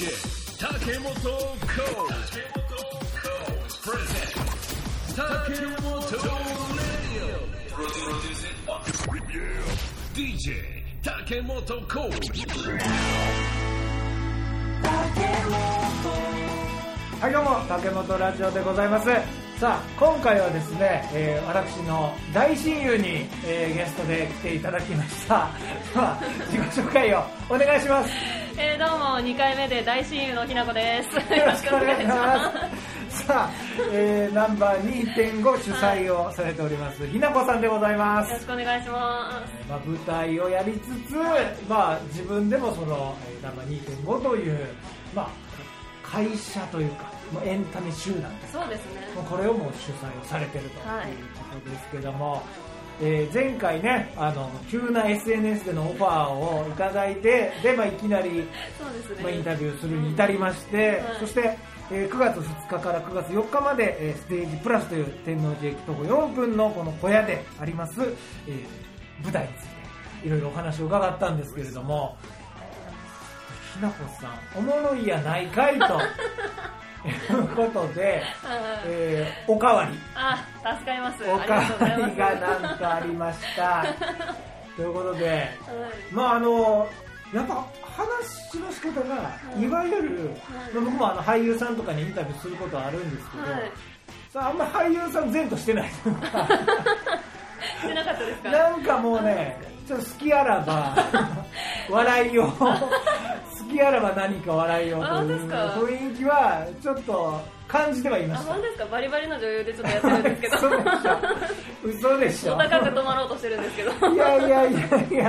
DJ 竹本コーチプレゼン竹本レディオ DJ 竹本コーはいどうも竹本ラジオでございますさあ今回はですね、えー私の大親友に、えーゲストで来ていただきましたでは自己紹介をお願いしますえー、どうも2回目で大親友のひなこです。よろしくお願いしますさあ、えーナンバー2.5主催をされております、ひなこさんでございますよろしくお願いしままあ、舞台をやりつつ、まあ、自分でもそのえーナンバー2.5という、まあ、会社というか、まあ、エンタメ集団す。そうですね。もうこれをもう主催をされてるとはいいうことですけども、えー前回ねあの急な SNS でのオファーをいただいてで、まあ、いきなり、そうですね。まあ、インタビューするに至りまして、はいそして、えー9月2日から9月4日まで、えーステージプラスという天王寺駅徒歩4分のこの小屋であります、えー舞台についていろいろお話を伺ったんですけれどもひなこさんおもろいやないかいということで、はいえーおかわり。あ、助かります。おか。わりがなんとありました。ということではいまああのやっぱ話の仕方が、い、わゆる、まあ僕もあの俳優さんとかにインタビューすることはあるんですけど、はい。さああんま俳優さん前としてないとか。してなかったですか？なんかもうねちょっと好きあらば 笑いを好きあらば何か笑いをという雰囲気はちょっと感じてはいまあ、した本当ですか？バリバリの女優でちょっとやってるんですけど。嘘でしょ高く止まろうとしてるんですけど。いやいやいやいや、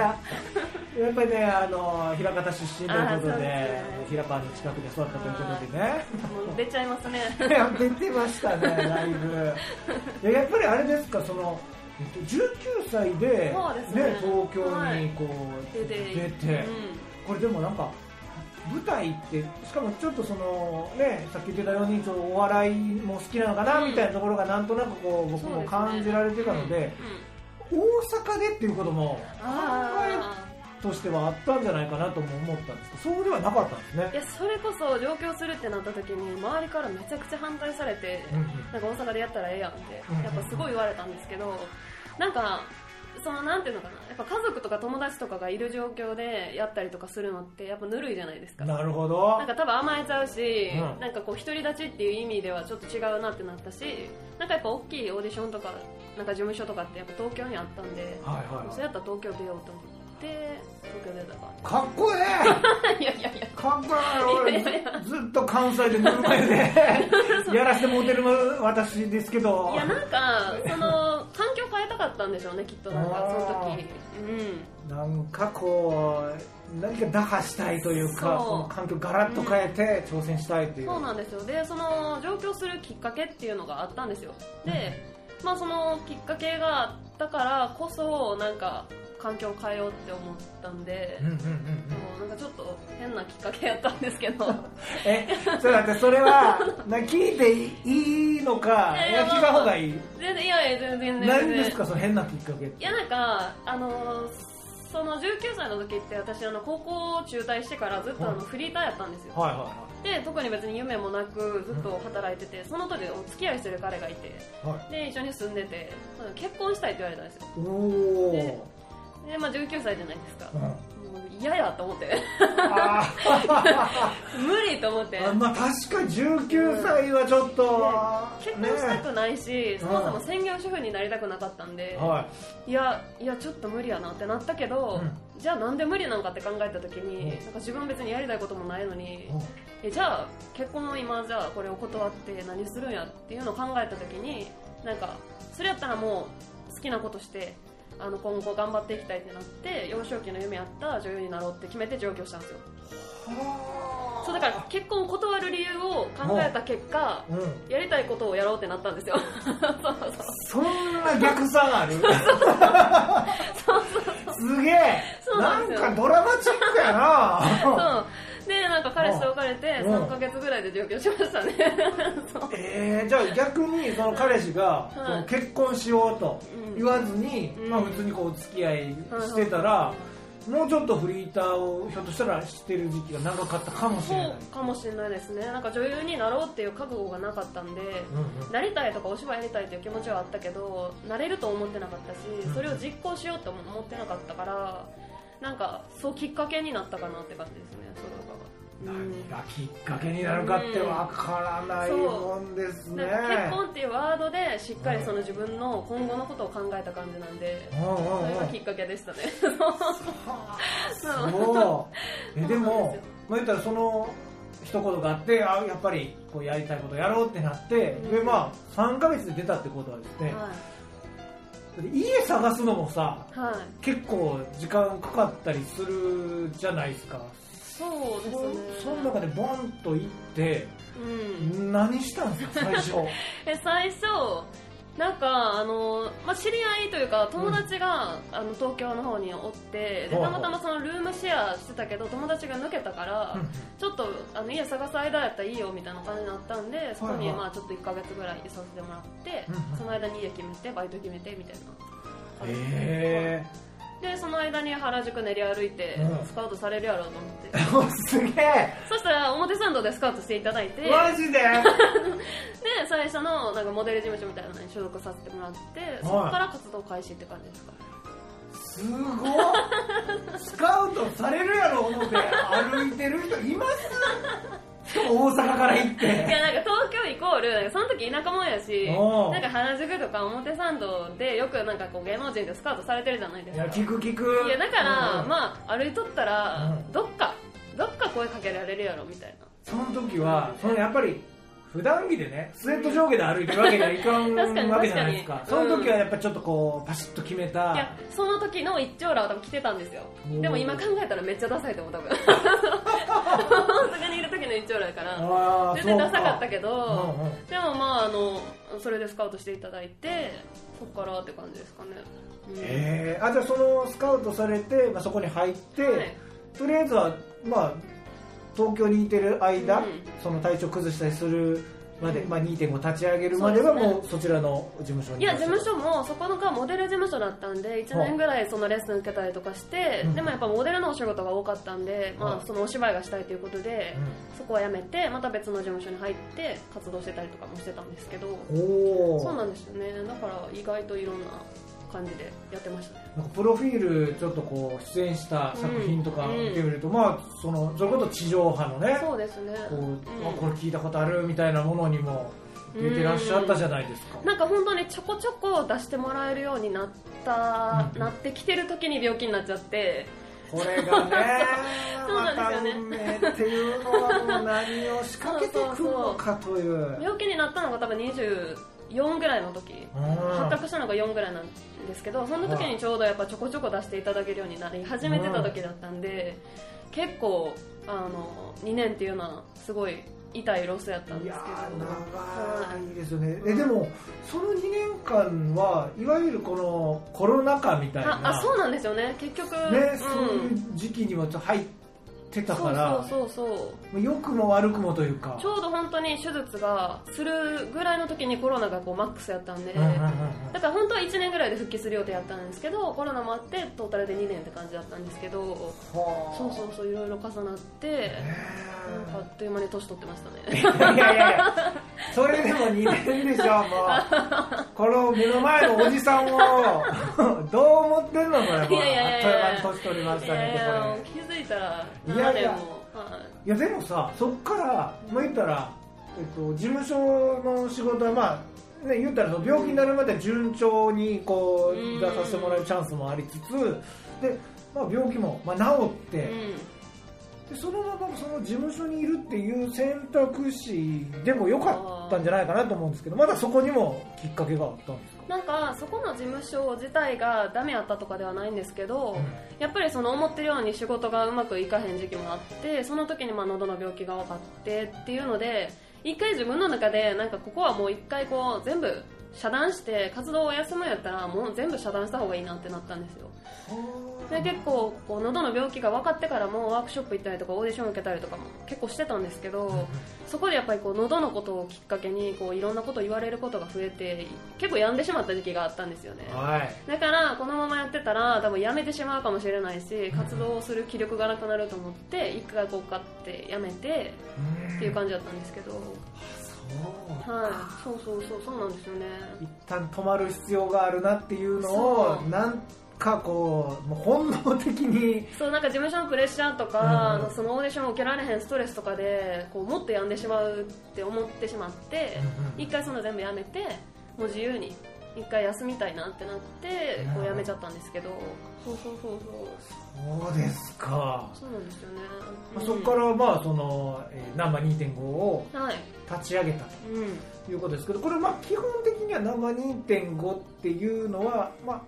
やっぱりね、あの、平方出身ということで、ね平パンの近くで育ったということでね。もう出ちゃいますね。いや、出てましたね、だいぶ。でやっぱりあれですか、その、えっと19歳で、そうですね東京はいにこう、出て出て、これでもなんか、舞台って、しかもちょっとその、ね、さっき言ってたように、ちょっとお笑いも好きなのかな、うん。みたいなところがなんとなくこう、僕も感じられてたので、うん。うん大阪でっていうことも考えあとしてはあったんじゃないかなとも思ったんですけどそうではなかったんですね。ーいや、それこそ上京するってなった時に、周りからめちゃくちゃ反対されて、うんうん。なんか大阪でやったらええやんってやっぱすごい言われたんですけど、なんか、そのなんていうのかな、やっぱ家族とか友達とかがいる状況でやったりとかするのって、やっぱぬるいじゃないですか。なるほど。なんか多分甘えちゃうし、うん。なんかこう独り立ちっていう意味ではちょっと違うなってなったし、なんかやっぱ大きいオーディションとか、なんか事務所とかってやっぱ東京にあったんで、はいはいそれやったら東京出ようと思って、東京出たかかっこえら。いやいやいや。えかっこええ。俺ずっと関西でぬるま湯で やらせてもうてる私ですけど。いやなんかそのかったんでしょうねきっとなんかその時。うん。なんかこう何か打破したいというかそう。この環境ガラッと変えて挑戦したいという、そうなんですよ。でその上京するきっかけっていうのがあったんですよ。でまあそのきっかけがあったからこそなんか環境を変えようって思ったんでうんうんうんうん。もうなんかちょっと変なきっかけやったんですけど。えちょっと待ってそれはな聞いていいのかいやいやいや聞いた方がいい？全然いやいや全然全然。何ですかその変なきっかけいやなんかあのーその19歳の時って私あの高校中退してからずっとあのフリーターやったんですよ、はいはで特に別に夢もなくずっと働いてて、その時お付き合いしてる彼がいて。いはい。はいで一緒に住んでて結婚したいって言われたんですよ。おおでで、まあ、19歳じゃないですか、嫌やと思って。あ 無理と思って。ーまあ確かに19歳はちょっと、結婚したくないし、ねそもそも専業主婦になりたくなかったんで、はい。やいやちょっと無理やなってなったけど、うん。じゃあなんで無理なのかって考えた時に、うん。なんか自分別にやりたいこともないのに、いえじゃあ結婚を今じゃあこれを断って何するんやっていうのを考えた時になんかそれやったらもう好きなことしてあの今後頑張っていきたいってなって幼少期の夢あった女優になろうって決めて上京したんですよ。そうだから結婚を断る理由を考えた結果うん。やりたいことをやろうってなったんですよ。そうそうそんな逆算ある？すげえ。そうなんですよ。なんかドラマチックやな。そう彼氏と別れてうん。3ヶ月ぐらいで上京しましたね。えー、じゃあ逆にその彼氏が結婚しようとうん。言わずに、うん。まあ、普通にこうお付き合いしてたら、もうちょっとフリーターをひょっとしたらしてる時期が長かったかもしれない。そうかもしれないですね。なんか女優になろうっていう覚悟がなかったんで、うんうん。なりたいとかお芝居やりたいという気持ちはあったけどなれると思ってなかったしうんそれを実行しようとも思ってなかったからなんかそうきっかけになったかなって感じですねそれが何がきっかけになるかってわからないもんですね、で結婚っていうワードでしっかりその自分の今後のことを考えた感じなんでうんうんそれうんがきっかけでしたね。そう。えでも、まあ、言ったらその一言があってあやっぱりこう。やりたいことやろう。ってなって、う。んでまあ3ヶ月で出たってことはですね、は家探すのもさい、はい、結構時間かかったりするじゃないですかそうですね。そその中でボンと行ってうん。何したんですか？最初。え最初なんかあの、まあ、知り合いというか友達が、あの東京の方におってでたまたまそのルームシェアしてたけど友達が抜けたから、うんちょっとあの家探す間やったらいいよみたいな感じになったんでそこにまあちょっと1ヶ月ぐらいいさせてもらって、うんうん。その間に家決めてバイト決めてみたいな。感じでへでその間に原宿練り歩いて、うん。スカウトされるやろうと思って。すげえ。そしたら表参道でスカウトしていただいて。マジで？で最初のなんかモデル事務所みたいなのに所属させてもらってそこから活動開始って感じですかすごい スカウトされるやろ思って。歩いてる人います？しかも大阪から行っいてやなんか東京イコールその時田舎もんやしなんか原宿とか表参道でよくなんかこう芸能人でスカウトされてるじゃないですか。いや聞く聞く。いやだから、うん。まあ歩いとったら、うん。どっかどっか声かけられるやろみたいな。その時はそのやっぱり普段着でねスウェット上下で歩いてるわけにはいかんわけじゃないですか。その時はやっぱちょっとこうパシッと決めた。いやその時の一丁羅は多分着てたんですよ。でも今考えたらめっちゃダサいと思う。多分大阪にいる時の一丁羅やから。全然ダサかったけど。かうんうんでもまああのそれでスカウトしていただいてそっからって感じですかね、うん。えー、あじゃあそのスカウトされて、まあ、そこに入って、はい。とりあえずはまあ東京にいてる間、うん。その体調崩したりするまで、うん。まあ、2.5立ち上げるまではもうそちらの事務所にいや事務所もそこのがモデル事務所だったんで1年ぐらいそのレッスン受けたりとかして、うん。でもやっぱモデルのお仕事が多かったんで、まあ、はいそのお芝居がしたいということで、うそこは辞めてまた別の事務所に入って活動してたりとかもしてたんですけどおそうなんですよね。だから意外といろんな感じでやってましたね。なんかプロフィールちょっとこう出演した作品とかうん。見てみると、まあそのそれこそ地上波のねそうですね。こう、うん。あこれ聞いたことあるみたいなものにも出てらっしゃったじゃないですか、なんか本当にちょこちょこ出してもらえるようになった、うん。なってきてる時に病気になっちゃって。これがね そうなんですよね。運命っていうのは何を仕掛けてくるのかという。病気になったのが多分24ぐらいの時。発覚したのが4ぐらいなんですけどその時にちょうどやっぱちょこちょこ出していただけるようになり始めてた時だったんで結構あの2年っていうのはすごい痛いロスやったんですけーど長いですよね、えでもその2年間はいわゆるこのコロナ禍みたいな。ああそうなんですよね。結局、ね、うん。そういう時期にもちょっと入ってたからそう。そうそうそう良くも悪くもというか。ちょうど本当に手術がするぐらいの時にコロナがこうマックスやったんで、うんうんうんうん。だから本当は1年ぐらいで復帰する予定やったんですけどコロナもあってトータルで2年って感じだったんですけどはあ。そうそうそういろいろ重なってねなんかあっという間に年取ってましたね。いやいやいや。それでも2年でしょもうこの目の前のおじさんをどう思ってんのこれもうあっという間に年取りましいたねやいやたらいやいや。7年も。はい。やでもさそっから、まあ、言ったら、えっと、事務所の仕事はまあね、言ったら病気になるまで順調にこううん。出させてもらえるチャンスもありつつで、まあ、病気も、まあ、治って、い、でそのままその事務所にいるっていう選択肢でもよかったんじゃないかなと思うんですけどまだそこにもきっかけがあったんですか？うん、なんかそこの事務所自体がダメやったとかではないんですけど、やっぱりその思ってるように仕事がうまくいかへん時期もあってその時にまあ喉の病気が分かってっていうので一回自分の中でなんかここはもう一回こう全部遮断して活動を休むんやったらもう全部遮断した方がいいなってなったんですよ。で結構こう喉の病気が分かってからもワークショップ行ったりとかオーディション受けたりとかも結構してたんですけどそこでやっぱりこう喉のことをきっかけにこういろんなこと言われることが増えて結構病んでしまった時期があったんですよね。はい。だからこのままやってたら多分やめてしまうかもしれないし活動をする気力がなくなると思って一回こう買ってやめてっていう感じだったんですけどはいそうそうそうそうなんですよね。一旦止まる必要があるなっていうのをなんかこうもう本能的にそうなんか事務所のプレッシャーとか、うん。そのオーディションを受けられへんストレスとかでこうもっと病んでしまうって思ってしまってうん。一回その全部やめてもう自由に一回休みたいなってなってこうやめちゃったんですけど。そうそうそうそう。そうですか、そうなんですよね、まあそこからまあその、えーナンバー2.5を立ち上げたうん。ということですけどこれまあ基本的にはナンバー2.5っていうのはまあ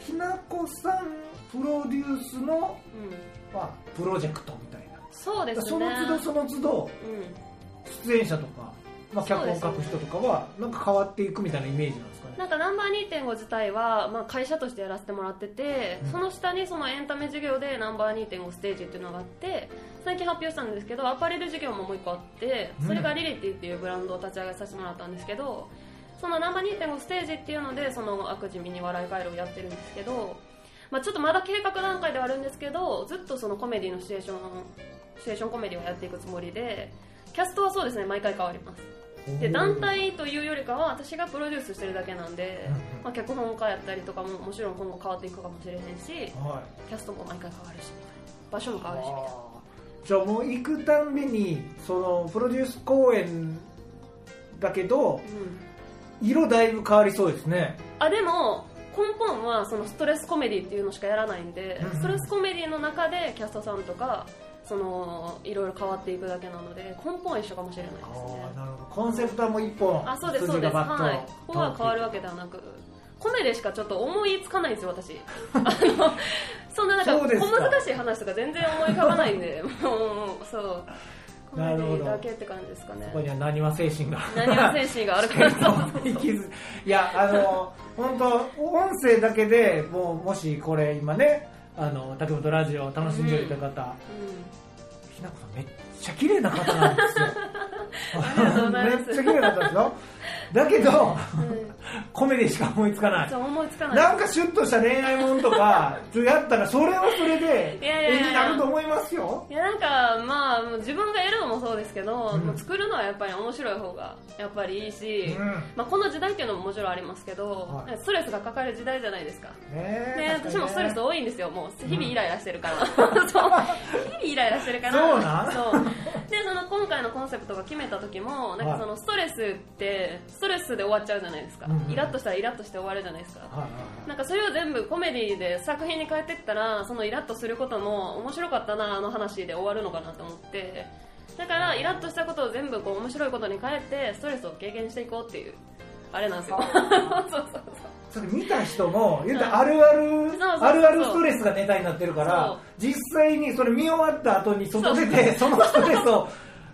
ひなこさんプロデュースの、うん。まあ、プロジェクトみたいな。そうですね。その都度その都度うん。出演者とか、まあ、脚本書く人とかはなんか変わっていくみたいなイメージなんですかね。なんかナンバー2.5自体は、まあ、会社としてやらせてもらってて、うん。その下にそのエンタメ事業でナンバー2.5ステージっていうのがあって最近発表したんですけどアパレル事業ももう一個あってそれがリリティっていうブランドを立ち上げさせてもらったんですけどそのナンバー2.5ステージっていうのでその悪事ミニ笑い回路をやってるんですけど、まあ、ちょっとまだ計画段階ではあるんですけどずっとそのコメディのシチュエーションシチュエーションコメディをやっていくつもりでキャストはそうですね毎回変わりますで団体というよりかは私がプロデュースしてるだけなんで、まあ、脚本家やったりとかももちろん今後変わっていくかもしれへんしはい。キャストも毎回変わるしみたいな場所も変わるし。みたいなじゃあもう行くたんびにそのプロデュース公演だけどうん、色だいぶ変わりそうですね。あでも根本はそのストレスコメディっていうのしかやらないんでうんうん。ストレスコメディの中でキャストさんとかそのいろいろ変わっていくだけなので根本は一緒かもしれないですあね。あなるほど。コンセプトはもう一本あそうですそうです。はい。ここは変わるわけではなくコメでしかちょっと思いつかないんですよ私。あのそんななんか小難しい話とか全然思い浮かばないんで もうそう。なるほどィだけって感じですかね。ここには何は精神が。何は精神があるから いやあの本当音声だけでもうもしこれ今ねあの竹本ラジオを楽しんでいた方、ひなこさんめっちゃ綺麗な方なんですよ。めっちゃ綺麗な方ですよだけどうん。うんコメディしか思いつかない。そう思いつかない。なんかシュッとした恋愛もんとかやったらそれはそれで絵になると思いますよ。いやなんかまあもう自分がやるのもそうですけど、うん。もう作るのはやっぱり面白い方がやっぱりいいし、うん。まあ、この時代っていうのももちろんありますけど、はい。ストレスがかかる時代じゃないですか。ねえね、私もストレス多いんですよ、もう。日々イライラしてるから、そう。日々イライラしてるから、そうなん？そうでその今回のコンセプトが決めた時も、なんはいかそのストレスって、ストレスで終わっちゃうじゃないですか、イラッとしたらイラッとして終わるじゃないですか。なんかそれを全部コメディで作品に変えていったらそのイラッとすることも面白かったなあの話で終わるのかなと思って。だからイラッとしたことを全部こう面白いことに変えてストレスを軽減していこうっていうあれなんですよ。そうそうそれ見た人も言ったらあるあるあるあるストレスがネタになってるから実際にそれ見終わった後に外出てそのストレスを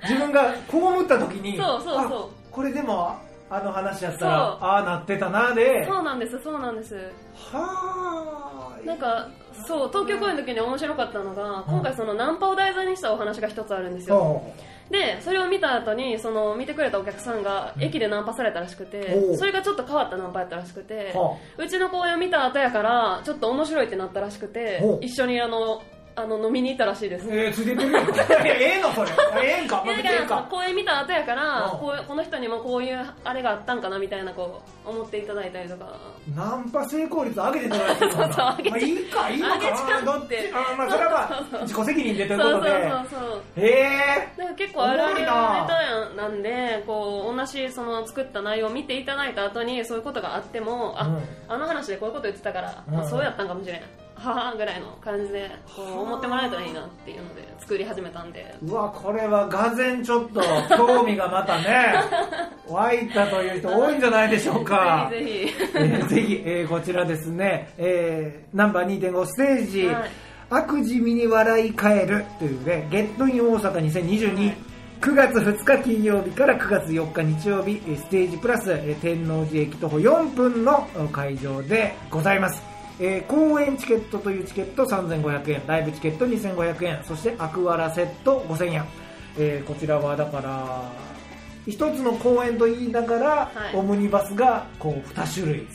自分が被った時にそうそうそう。あこれでもあの話やったらああなってたなで。そうなんですそうなんです。はあなんかそう東京公演の時に面白かったのが今回そのナンパを題材にしたお話が一つあるんですよ。ほでそれを見た後にその見てくれたお客さんが駅でナンパされたらしくて、おう。それがちょっと変わったナンパやったらしくて、はうちの公演を見た後やからちょっと面白いってなったらしくて一緒にあのあの飲みに行ったらしいです、えー、ついてくるよ。ええのそれ。ええんか。まあ別にええか。から公演見た後やからうん。こうこの人にもこういうあれがあったんかなみたいなこう思っていただいたりとか。ナンパ成功率上げてもらえてるそうそう上げてまあいいかいいのかどっち？あまあそれはまあ自己責任でということで。そうそうそうそう。へえ。だから結構あるあるネタなんでこう同じその作った内容を見ていただいた後にそういうことがあってもあ、うん。あの話でこういうこと言ってたから、うん。あそうやったんかもしれんははぐらいの感じでこう思ってもらえたらいいなっていうので作り始めたんで。うわこれはがぜんちょっと興味がまたね 湧いたという人多いんじゃないでしょうか。ぜひぜえーぜひ、えーこちらですね、えーナンバー2.5ステージ、はい。悪事味に笑い返るというね、ゲットイン大阪2022、はい。9月2日金曜日から9月4日日曜日、えーステージプラス、えー天王寺駅徒歩4分のえー会場でございます。えー公演チケットというチケット3500円ライブチケット2500円そしてアクアラセット5000円、えーこちらはだから一つの公演と言いながら、はい。オムニバスがこう2種類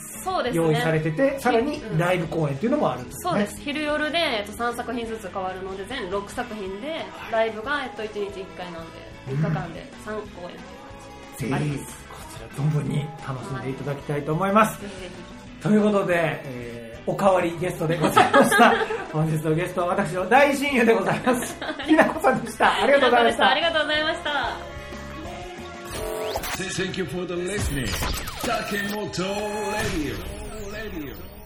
用意されてて、さらにうん。ライブ公演っていうのもあるんですね。そうです。昼夜で、えっと、3作品ずつ変わるので全6作品でライブが、えっと、1日1回なんで3日間で3公演っていう感じ。ぜひこちら存分に楽しんでいただきたいと思います、ぜひぜということで、えー。おかわりゲストでございました。本日のゲストは私の大親友でございます。ひなこさんでした。あひりがとうございました。ありがとうございました。Thank you for the listening. Takemoto Radio. Radio.